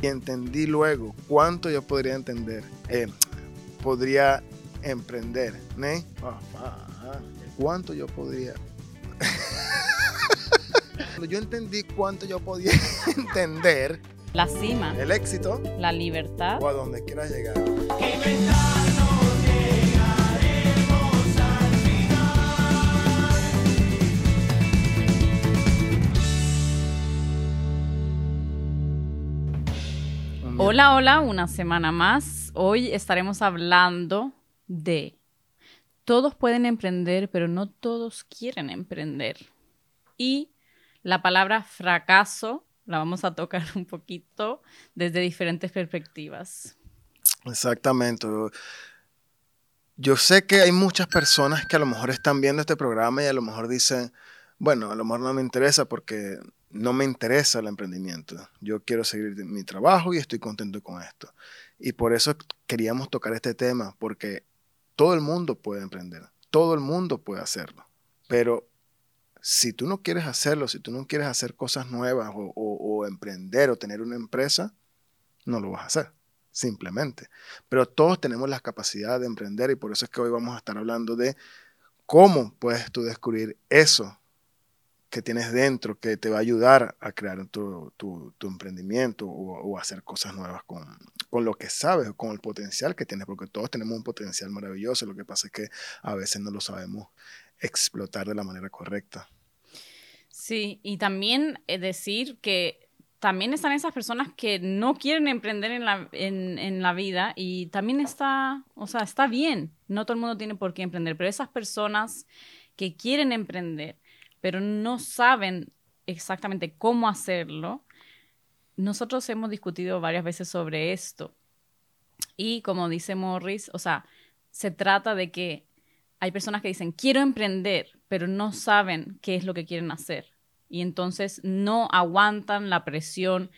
Y entendí luego cuánto yo podría entender, eh, podría emprender, ¿no? Cuánto yo podría... yo entendí cuánto yo podía entender la cima, el éxito, la libertad. o a donde quieras llegar. Hola, hola, una semana más. Hoy estaremos hablando de todos pueden emprender, pero no todos quieren emprender. Y la palabra fracaso la vamos a tocar un poquito desde diferentes perspectivas. Exactamente. Yo sé que hay muchas personas que a lo mejor están viendo este programa y a lo mejor dicen, bueno, a lo mejor no me interesa porque no me interesa el emprendimiento. Yo quiero seguir mi trabajo y estoy contento con esto. Y por eso queríamos tocar este tema, porque todo el mundo puede emprender, todo el mundo puede hacerlo. Pero si tú no quieres hacerlo, si tú no quieres hacer cosas nuevas o, emprender o tener una empresa, no lo vas a hacer, simplemente. Pero todos tenemos la capacidad de emprender y por eso es que hoy vamos a estar hablando de cómo puedes tú descubrir eso que tienes dentro que te va a ayudar a crear tu, emprendimiento o, hacer cosas nuevas con, lo que sabes, con el potencial que tienes, porque todos tenemos un potencial maravilloso, lo que pasa es que a veces no lo sabemos explotar de la manera correcta. Sí, y también decir que también están esas personas que no quieren emprender en la, en la vida y también está, o sea, está bien, no todo el mundo tiene por qué emprender, pero esas personas que quieren emprender, pero no saben exactamente cómo hacerlo, nosotros hemos discutido varias veces sobre esto. Y como dice Morris, o sea, se trata de que hay personas que dicen, quiero emprender, pero no saben qué es lo que quieren hacer. Y entonces no aguantan la presión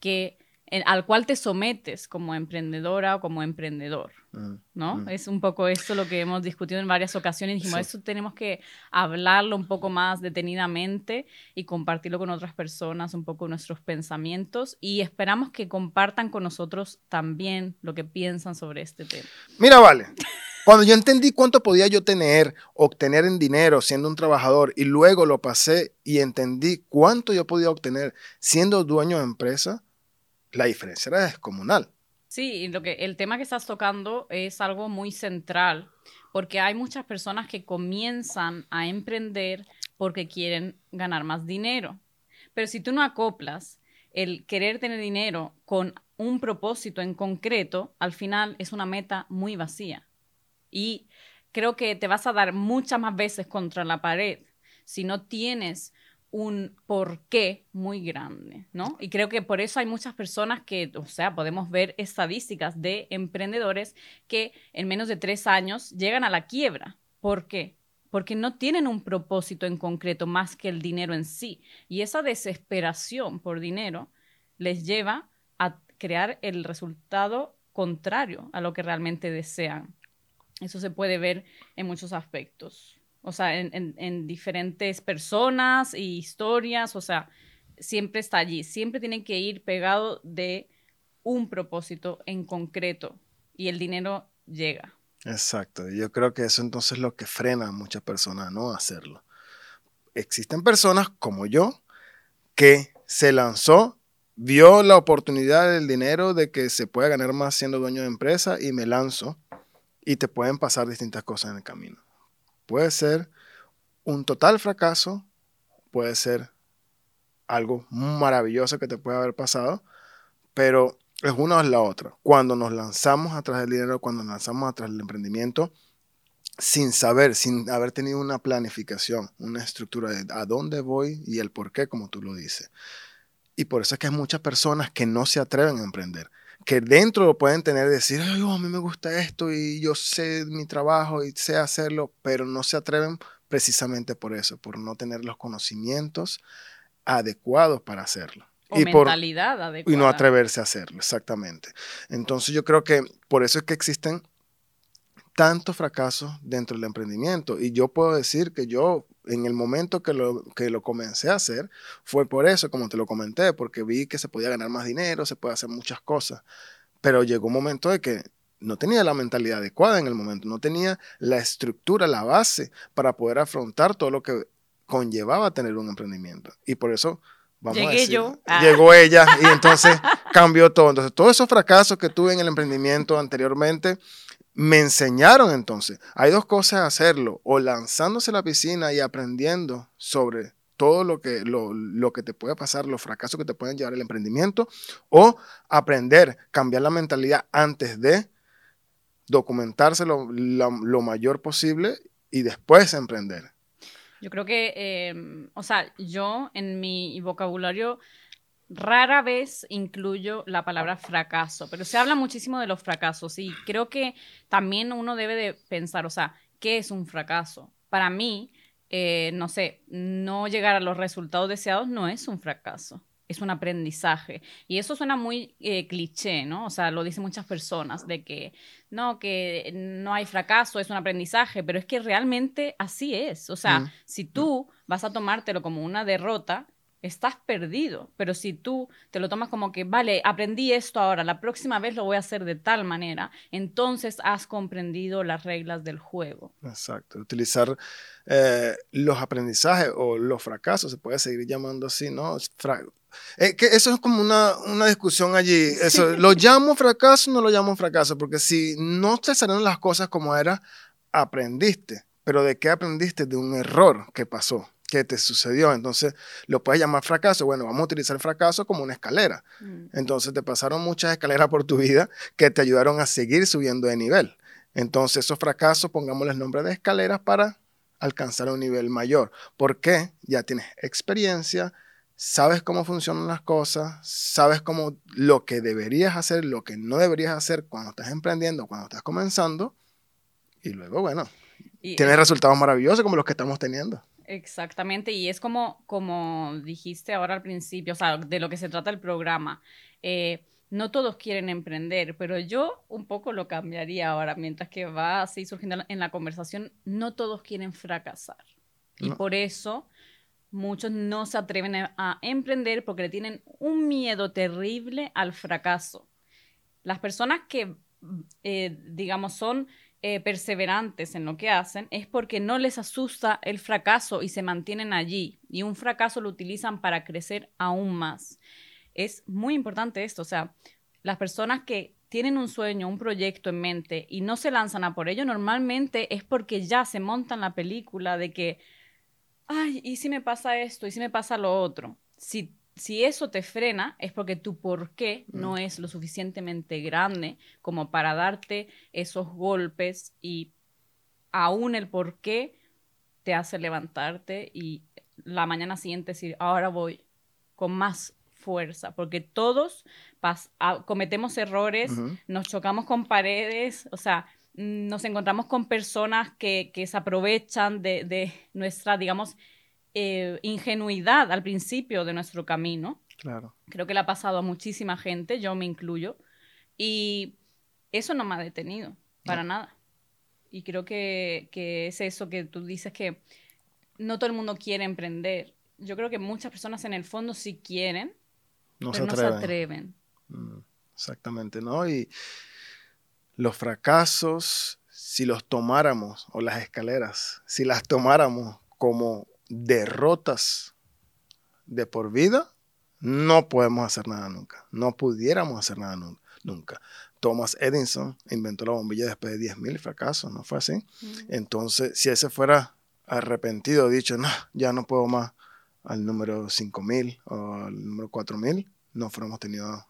que al cual te sometes como emprendedora o como emprendedor, mm, ¿no? Mm. Es un poco esto lo que hemos discutido en varias ocasiones. Dijimos, eso tenemos que hablarlo un poco más detenidamente y compartirlo con otras personas, un poco nuestros pensamientos y esperamos que compartan con nosotros también lo que piensan sobre este tema. Mira, vale. Cuando yo entendí cuánto podía yo tener, obtener en dinero siendo un trabajador y luego lo pasé y entendí cuánto yo podía obtener siendo dueño de empresa, la diferencia era descomunal. Sí, lo que, el tema que estás tocando es algo muy central, porque hay muchas personas que comienzan a emprender porque quieren ganar más dinero. Pero si tú no acoplas el querer tener dinero con un propósito en concreto, al final es una meta muy vacía. Y creo que te vas a dar muchas más veces contra la pared si no tienes un porqué muy grande, ¿no? Y creo que por eso hay muchas personas que, o sea, podemos ver estadísticas de emprendedores que en menos de tres años llegan a la quiebra. ¿Por qué? Porque no tienen un propósito en concreto más que el dinero en sí. Y esa desesperación por dinero les lleva a crear el resultado contrario a lo que realmente desean. Eso se puede ver en muchos aspectos o sea, en, diferentes personas y historias, o sea, siempre está allí, siempre tienen que ir pegado de un propósito en concreto y el dinero llega. Exacto, yo creo que eso entonces es lo que frena a muchas personas a no hacerlo. Existen personas como yo que se lanzó, vio la oportunidad del dinero de que se puede ganar más siendo dueño de empresa y me lanzo y te pueden pasar distintas cosas en el camino. Puede ser un total fracaso, puede ser algo maravilloso que te puede haber pasado, pero es una o es la otra. Cuando nos lanzamos atrás del dinero, cuando nos lanzamos atrás del emprendimiento, sin saber, sin haber tenido una planificación, una estructura de a dónde voy y el por qué, como tú lo dices. Y por eso es que hay muchas personas que no se atreven a emprender que dentro lo pueden tener, decir, Ay, a mí me gusta esto y yo sé mi trabajo y sé hacerlo, pero no se atreven precisamente por eso, por no tener los conocimientos adecuados para hacerlo. y mentalidad adecuada. Y no atreverse a hacerlo, exactamente. Entonces yo creo que por eso es que existen tantos fracasos dentro del emprendimiento. Y yo puedo decir que yo, en el momento que lo, que lo comencé a hacer, fue por eso, como te lo comenté, porque vi que se podía ganar más dinero, se puede hacer muchas cosas. Pero llegó un momento de que no tenía la mentalidad adecuada en el momento, no tenía la estructura, la base para poder afrontar todo lo que conllevaba tener un emprendimiento. Y por eso, vamos a decir, yo. Ah. llegó ella y entonces cambió todo. Entonces, todos esos fracasos que tuve en el emprendimiento anteriormente me enseñaron entonces. Hay dos cosas a hacerlo, o lanzándose a la piscina y aprendiendo sobre todo lo que, lo, lo, que te puede pasar, los fracasos que te pueden llevar el emprendimiento, o aprender, cambiar la mentalidad antes de documentarse lo, lo mayor posible y después emprender. Yo creo que, eh, o sea, yo en mi vocabulario rara vez incluyo la palabra fracaso, pero se habla muchísimo de los fracasos y creo que también uno debe de pensar, o sea, ¿qué es un fracaso? Para mí, eh, no sé, no llegar a los resultados deseados no es un fracaso es un aprendizaje. Y eso suena muy eh, cliché, ¿no? O sea, lo dicen muchas personas, de que no, que no hay fracaso, es un aprendizaje, pero es que realmente así es. O sea, mm. si tú vas a tomártelo como una derrota, estás perdido. Pero si tú te lo tomas como que, vale, aprendí esto ahora, la próxima vez lo voy a hacer de tal manera, entonces has comprendido las reglas del juego. Exacto. Utilizar eh, los aprendizajes o los fracasos, se puede seguir llamando así, ¿no? Eh, que eso es como una, una discusión allí. Eso, ¿Lo llamo fracaso o no lo llamo fracaso? Porque si no te salieron las cosas como era, aprendiste. Pero ¿de qué aprendiste? De un error que pasó que te sucedió. Entonces, lo puedes llamar fracaso. Bueno, vamos a utilizar el fracaso como una escalera. Mm. Entonces, te pasaron muchas escaleras por tu vida que te ayudaron a seguir subiendo de nivel. Entonces, esos fracasos, pongámosle el nombre de escaleras para alcanzar un nivel mayor. ¿Por qué? Ya tienes experiencia, sabes cómo funcionan las cosas, sabes cómo lo que deberías hacer, lo que no deberías hacer cuando estás emprendiendo, cuando estás comenzando. Y luego, bueno, tienes resultados maravillosos como los que estamos teniendo. Exactamente, y es como, como dijiste ahora al principio, o sea, de lo que se trata el programa. Eh, no todos quieren emprender, pero yo un poco lo cambiaría ahora, mientras que va así surgiendo en la conversación, no todos quieren fracasar. Y por eso muchos no se atreven a, emprender porque le tienen un miedo terrible al fracaso. Las personas que, eh, digamos, son eh, perseverantes en lo que hacen es porque no les asusta el fracaso y se mantienen allí. Y un fracaso lo utilizan para crecer aún más. Es muy importante esto, o sea, las personas que tienen un sueño, un proyecto en mente y no se lanzan a por ello, normalmente es porque ya se montan la película de que, ay, ¿y si me pasa esto? ¿Y si me pasa lo otro? Si si eso te frena, es porque tu por qué no mm. es lo suficientemente grande como para darte esos golpes y aún el por qué te hace levantarte y la mañana siguiente decir, ahora voy con más fuerza, porque todos cometemos errores, nos chocamos con paredes, o sea, nos encontramos con personas que, se aprovechan de, de nuestra, digamos, eh, ingenuidad al principio de nuestro camino. Claro. Creo que le ha pasado a muchísima gente, yo me incluyo, y eso no me ha detenido, para nada. Y creo que, es eso que tú dices que no todo el mundo quiere emprender. Yo creo que muchas personas en el fondo sí quieren, no pero se no se atreven. Mm, exactamente, ¿no? Y los fracasos, si los tomáramos, o las escaleras, si las tomáramos como derrotas de por vida, no podemos hacer nada nunca. No pudiéramos hacer nada nunca. Thomas Edison inventó la bombilla después de 10.000 fracasos, ¿no fue así? Entonces, si ese fuera arrepentido, dicho, no, ya no puedo más al número 5.000 o al número 4.000, no fuéramos tenido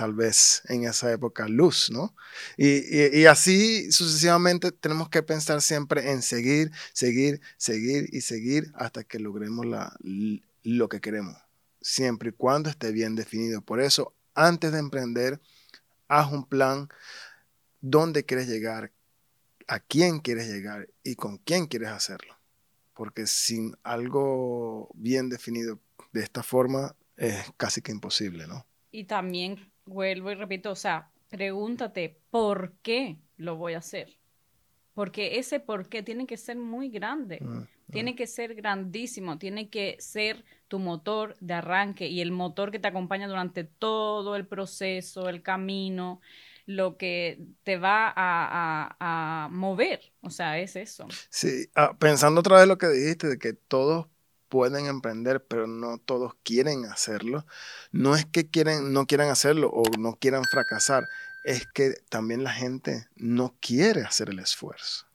tal vez en esa época luz, ¿no? Y, así sucesivamente tenemos que pensar siempre en seguir, seguir, seguir y seguir hasta que logremos la, lo que queremos, siempre y cuando esté bien definido. Por eso, antes de emprender, haz un plan, dónde quieres llegar, a quién quieres llegar y con quién quieres hacerlo. Porque sin algo bien definido de esta forma es casi que imposible, ¿no? Y también vuelvo y repito, o sea, pregúntate, ¿por qué lo voy a hacer? Porque ese por qué tiene que ser muy grande. Mm, tiene mm. que ser grandísimo. Tiene que ser tu motor de arranque y el motor que te acompaña durante todo el proceso, el camino, lo que te va a, mover. O sea, es eso. Sí, ah, pensando otra vez lo que dijiste, de que todos pueden emprender, pero no todos quieren hacerlo. No es que quieren, no quieran hacerlo o no quieran fracasar, es que también la gente no quiere hacer el esfuerzo.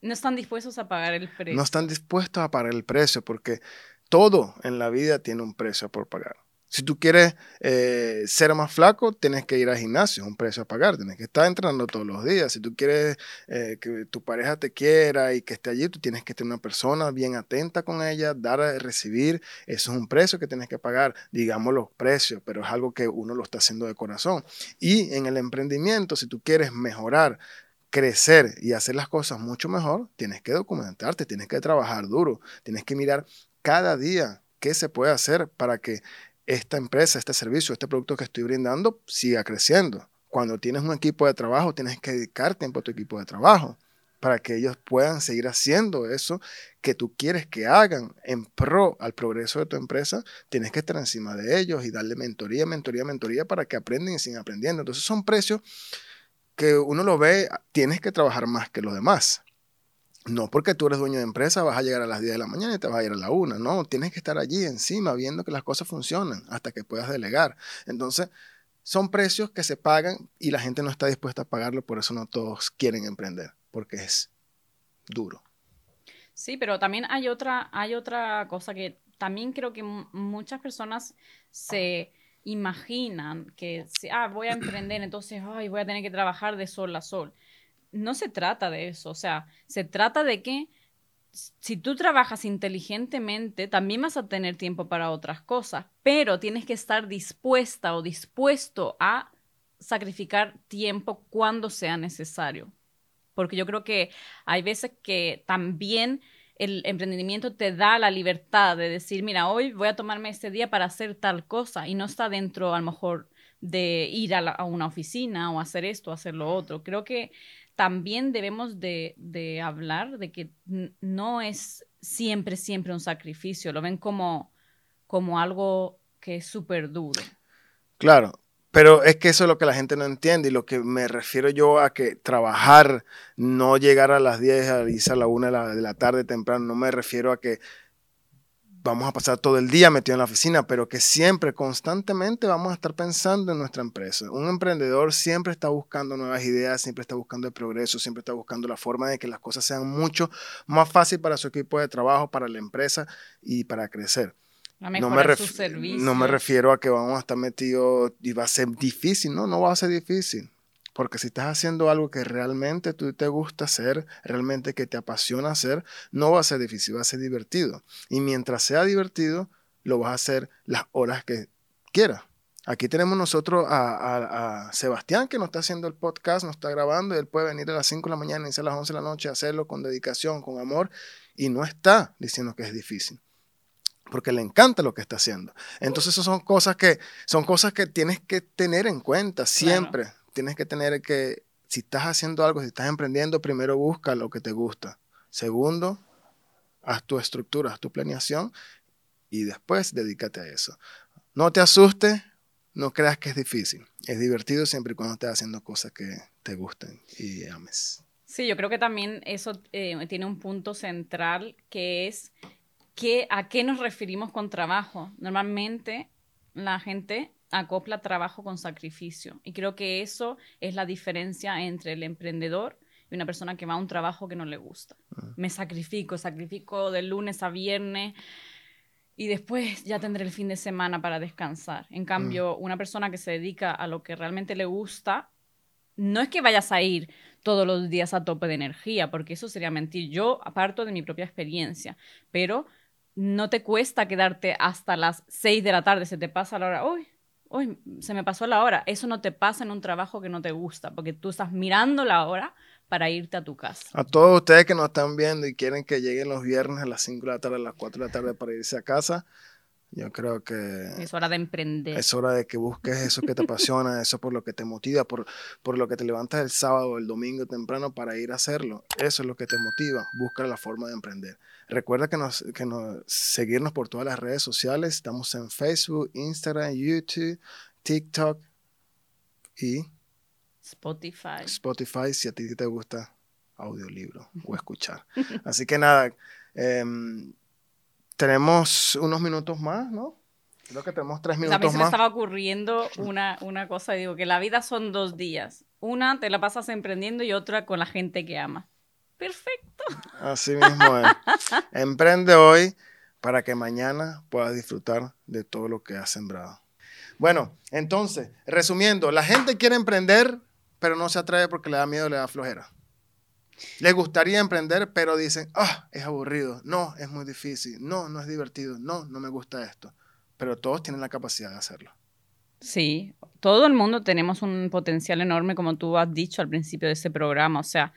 No están dispuestos a pagar el precio. No están dispuestos a pagar el precio porque todo en la vida tiene un precio por pagar. Si tú quieres eh, ser más flaco, tienes que ir al gimnasio, un precio a pagar, tienes que estar entrenando todos los días. Si tú quieres eh, que tu pareja te quiera y que esté allí, tú tienes que tener una persona bien atenta con ella, dar a recibir. Eso es un precio que tienes que pagar, digamos los precios, pero es algo que uno lo está haciendo de corazón. Y en el emprendimiento, si tú quieres mejorar, crecer y hacer las cosas mucho mejor, tienes que documentarte, tienes que trabajar duro, tienes que mirar cada día qué se puede hacer para que esta empresa, este servicio, este producto que estoy brindando siga creciendo. Cuando tienes un equipo de trabajo, tienes que dedicar tiempo a tu equipo de trabajo para que ellos puedan seguir haciendo eso que tú quieres que hagan en pro al progreso de tu empresa, tienes que estar encima de ellos y darle mentoría, mentoría, mentoría para que aprendan y sigan aprendiendo. Entonces son precios que uno lo ve, tienes que trabajar más que los demás. No porque tú eres dueño de empresa vas a llegar a las 10 de la mañana y te vas a ir a la 1. No, tienes que estar allí encima viendo que las cosas funcionan hasta que puedas delegar. Entonces, son precios que se pagan y la gente no está dispuesta a pagarlo, por eso no todos quieren emprender, porque es duro. Sí, pero también hay otra, hay otra cosa que también creo que muchas personas se imaginan que, ah, voy a emprender, entonces, ay, voy a tener que trabajar de sol a sol no se trata de eso, o sea, se trata de que si tú trabajas inteligentemente, también vas a tener tiempo para otras cosas, pero tienes que estar dispuesta o dispuesto a sacrificar tiempo cuando sea necesario. Porque yo creo que hay veces que también el emprendimiento te da la libertad de decir, mira, hoy voy a tomarme este día para hacer tal cosa y no está dentro a lo mejor de ir a, una oficina o hacer esto, o hacer lo otro. Creo que también debemos de, hablar de que no es siempre, siempre un sacrificio, lo ven como, como algo que es súper duro. Claro, pero es que eso es lo que la gente no entiende y lo que me refiero yo a que trabajar, no llegar a las 10, a a la 1 de la tarde temprano, no me refiero a que vamos a pasar todo el día metido en la oficina, pero que siempre, constantemente vamos a estar pensando en nuestra empresa. Un emprendedor siempre está buscando nuevas ideas, siempre está buscando el progreso, siempre está buscando la forma de que las cosas sean mucho más fácil para su equipo de trabajo, para la empresa y para crecer. no me, no me refiero a que vamos a estar metidos y va a ser difícil, no, no va a ser difícil. Porque si estás haciendo algo que realmente tú te gusta hacer, realmente que te apasiona hacer, no va a ser difícil, va a ser divertido. Y mientras sea divertido, lo vas a hacer las horas que quieras. Aquí tenemos nosotros a, Sebastián que nos está haciendo el podcast, nos está grabando y él puede venir a las 5 de la mañana y a las 11 de la noche a hacerlo con dedicación, con amor y no está diciendo que es difícil porque le encanta lo que está haciendo. Entonces, esas son cosas que son cosas que tienes que tener en cuenta siempre tienes que tener que, si estás haciendo algo, si estás emprendiendo, primero busca lo que te gusta. Segundo, haz tu estructura, haz tu planeación y después dedícate a eso. No te asustes, no creas que es difícil. Es divertido siempre y cuando estés haciendo cosas que te gusten y ames. Sí, yo creo que también eso eh, tiene un punto central que es que, a qué nos referimos con trabajo. Normalmente la gente acopla trabajo con sacrificio. Y creo que eso es la diferencia entre el emprendedor y una persona que va a un trabajo que no le gusta. Ah. Me sacrifico, sacrifico de lunes a viernes y después ya tendré el fin de semana para descansar. En cambio, ah. una persona que se dedica a lo que realmente le gusta, no es que vayas a ir todos los días a tope de energía, porque eso sería mentir. Yo aparto de mi propia experiencia, pero no te cuesta quedarte hasta las 6 de la tarde, se te pasa la hora, uy, uy, se me pasó la hora. Eso no te pasa en un trabajo que no te gusta, porque tú estás mirando la hora para irte a tu casa. A todos ustedes que nos están viendo y quieren que lleguen los viernes a las 5 de la tarde, a las 4 de la tarde para irse a casa, Yo creo que... Es hora de emprender. Es hora de que busques eso que te apasiona, eso por lo que te motiva, por, por lo que te levantas el sábado o el domingo temprano para ir a hacerlo. Eso es lo que te motiva. Busca la forma de emprender. Recuerda que nos, que nos seguirnos por todas las redes sociales. Estamos en Facebook, Instagram, YouTube, TikTok y Spotify. Spotify si a ti te gusta audiolibro o escuchar. Así que nada, em, tenemos unos minutos más, ¿no? Creo que tenemos tres minutos a mí se más. me estaba ocurriendo una, una cosa, digo, que la vida son dos días. Una te la pasas emprendiendo y otra con la gente que ama. Perfecto. Así mismo es. Emprende hoy para que mañana puedas disfrutar de todo lo que has sembrado. Bueno, entonces, resumiendo, la gente quiere emprender, pero no se atreve porque le da miedo, le da flojera. Les gustaría emprender, pero dicen, ah, es aburrido, no, es muy difícil, no, no es divertido, no, no me gusta esto. Pero todos tienen la capacidad de hacerlo. Sí, todo el mundo tenemos un potencial enorme, como tú has dicho al principio de este programa. O sea,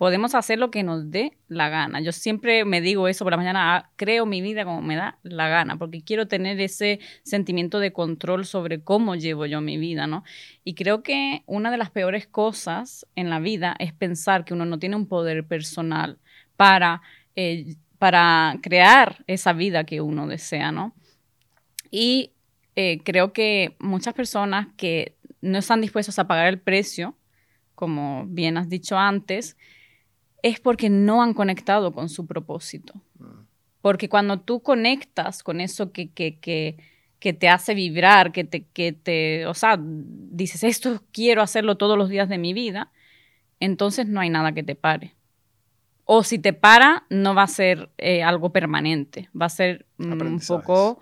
podemos hacer lo que nos dé la gana. Yo siempre me digo eso por la mañana, ah, creo mi vida como me da la gana, porque quiero tener ese sentimiento de control sobre cómo llevo yo mi vida, ¿no? Y creo que una de las peores cosas en la vida es pensar que uno no tiene un poder personal para, eh, para crear esa vida que uno desea, ¿no? Y eh, creo que muchas personas que no están dispuestas a pagar el precio, como bien has dicho antes, es porque no han conectado con su propósito. Mm. Porque cuando tú conectas con eso que, que, que, que, te hace vibrar, que te, que te, o sea, dices, esto quiero hacerlo todos los días de mi vida, entonces no hay nada que te pare. O si te para, no va a ser eh, algo permanente, va a ser mm, un poco,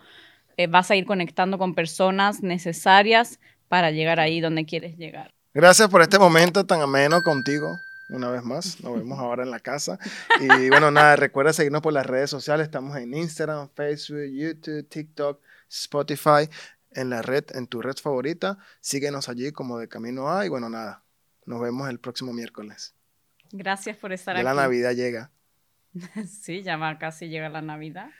eh, vas a ir conectando con personas necesarias para llegar ahí donde quieres llegar. Gracias por este momento tan ameno contigo una vez más. Nos vemos ahora en la casa. Y bueno, nada, recuerda seguirnos por las redes sociales. Estamos en Instagram, Facebook, YouTube, TikTok, Spotify, en la red, en tu red favorita. Síguenos allí como de Camino A. Y bueno, nada, nos vemos el próximo miércoles. Gracias por estar ya aquí. la Navidad llega. sí, ya casi llega la Navidad.